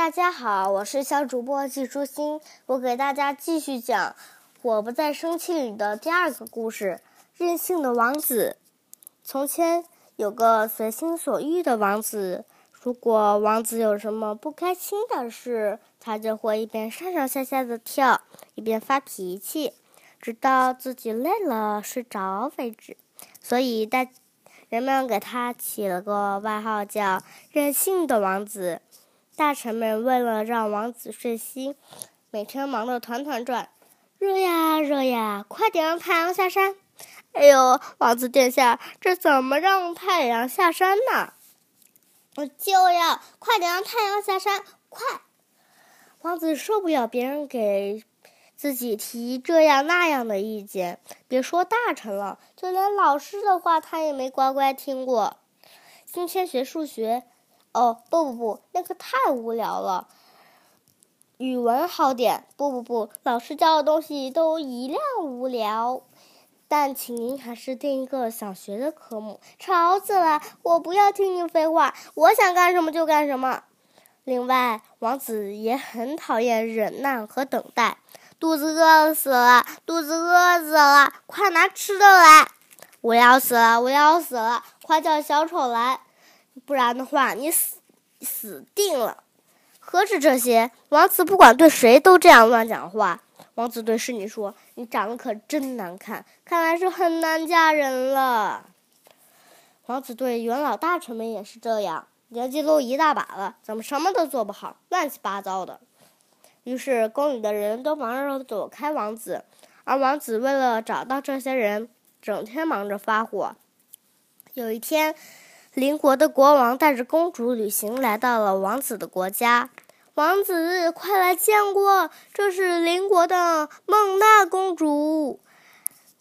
大家好，我是小主播季舒心，我给大家继续讲《我不再生气》里的第二个故事——任性的王子。从前有个随心所欲的王子，如果王子有什么不开心的事，他就会一边上上下下的跳，一边发脾气，直到自己累了睡着为止。所以大人们给他起了个外号，叫“任性的王子”。大臣们为了让王子顺心，每天忙得团团转。热呀热呀，快点让太阳下山！哎呦，王子殿下，这怎么让太阳下山呢？我就要快点让太阳下山，快！王子受不了别人给自己提这样那样的意见，别说大臣了，就连老师的话他也没乖乖听过。今天学数学。哦不不不，那个太无聊了。语文好点，不不不，老师教的东西都一样无聊。但请您还是定一个想学的科目。吵死了！我不要听你废话，我想干什么就干什么。另外，王子也很讨厌忍耐和等待。肚子饿死了，肚子饿死了，快拿吃的来！我要死了，我要死了，快叫小丑来！不然的话，你死死定了！何止这些，王子不管对谁都这样乱讲话。王子对侍女说：“你长得可真难看，看来是很难嫁人了。”王子对元老大臣们也是这样，年纪都一大把了，怎么什么都做不好，乱七八糟的。于是宫里的人都忙着躲开王子，而王子为了找到这些人，整天忙着发火。有一天。邻国的国王带着公主旅行，来到了王子的国家。王子，快来见过，这是邻国的孟娜公主。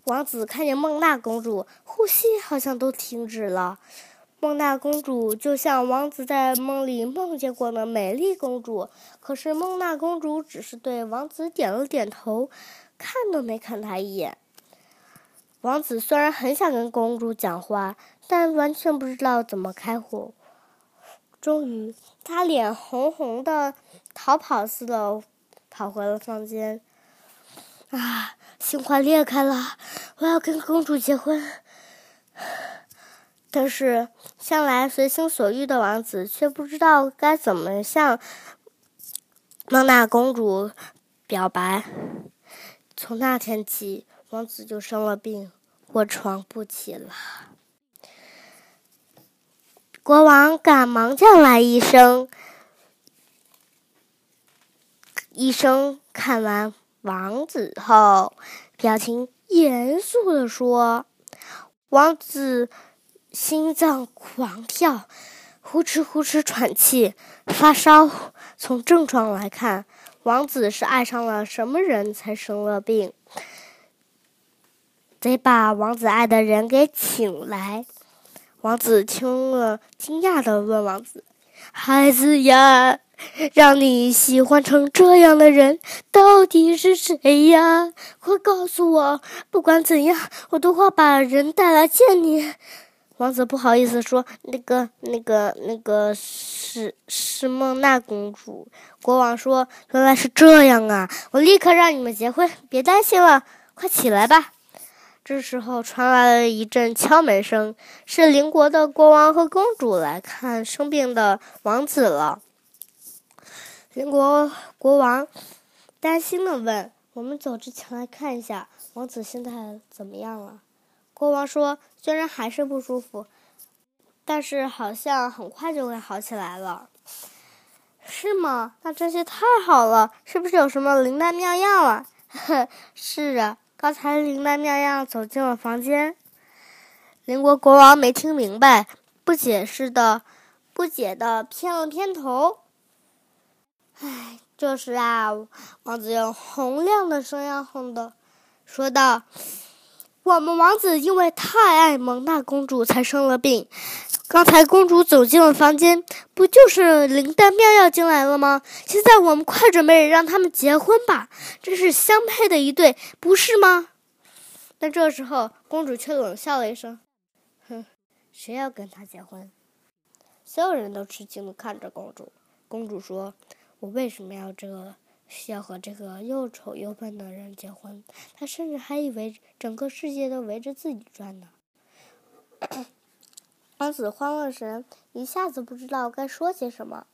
王子看见孟娜公主，呼吸好像都停止了。孟娜公主就像王子在梦里梦见过的美丽公主，可是孟娜公主只是对王子点了点头，看都没看他一眼。王子虽然很想跟公主讲话，但完全不知道怎么开口。终于，他脸红红的，逃跑似的跑回了房间。啊，心快裂开了！我要跟公主结婚。但是，向来随心所欲的王子却不知道该怎么向孟娜公主表白。从那天起。王子就生了病，卧床不起了。国王赶忙叫来医生。医生看完王子后，表情严肃的说：“王子心脏狂跳，呼哧呼哧喘气，发烧。从症状来看，王子是爱上了什么人才生了病。”得把王子爱的人给请来。王子听了，惊讶的问王子：“孩子呀，让你喜欢成这样的人，到底是谁呀？快告诉我！不管怎样，我都会把人带来见你。”王子不好意思说：“那个、那个、那个是是孟娜公主。”国王说：“原来是这样啊！我立刻让你们结婚，别担心了，快起来吧。”这时候传来了一阵敲门声，是邻国的国王和公主来看生病的王子了。邻国国王担心的问：“我们走之前来看一下，王子现在怎么样了？”国王说：“虽然还是不舒服，但是好像很快就会好起来了。”是吗？那这些太好了，是不是有什么灵丹妙药啊？呵，是啊。刚才灵丹妙药走进了房间，邻国国王没听明白，不解释的、不解的偏了偏头。唉，这时啊，王子用洪亮的声音哼的说道：“我们王子因为太爱蒙娜公主，才生了病。”刚才公主走进了房间，不就是灵丹妙药进来了吗？现在我们快准备让他们结婚吧，这是相配的一对，不是吗？但这时候，公主却冷笑了一声：“哼，谁要跟他结婚？”所有人都吃惊的看着公主。公主说：“我为什么要这个要和这个又丑又笨的人结婚？他甚至还以为整个世界都围着自己转呢。王子慌了神，一下子不知道该说些什么。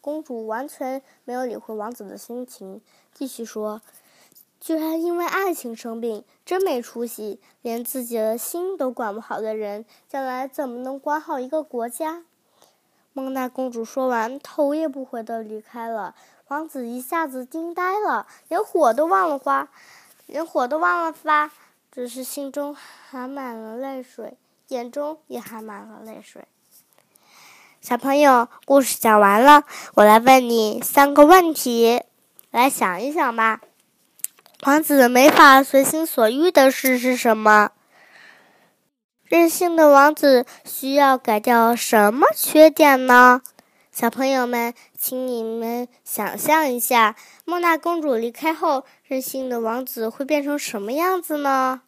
公主完全没有理会王子的心情，继续说：“居然因为爱情生病，真没出息！连自己的心都管不好的人，将来怎么能管好一个国家？”蒙娜公主说完，头也不回的离开了。王子一下子惊呆了，连火都忘了花，连火都忘了发，只是心中含满了泪水，眼中也含满了泪水。小朋友，故事讲完了，我来问你三个问题，来想一想吧。王子没法随心所欲的事是什么？任性的王子需要改掉什么缺点呢？小朋友们，请你们想象一下，莫娜公主离开后，任性的王子会变成什么样子呢？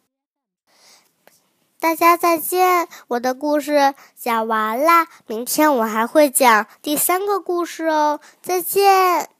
大家再见，我的故事讲完啦，明天我还会讲第三个故事哦，再见。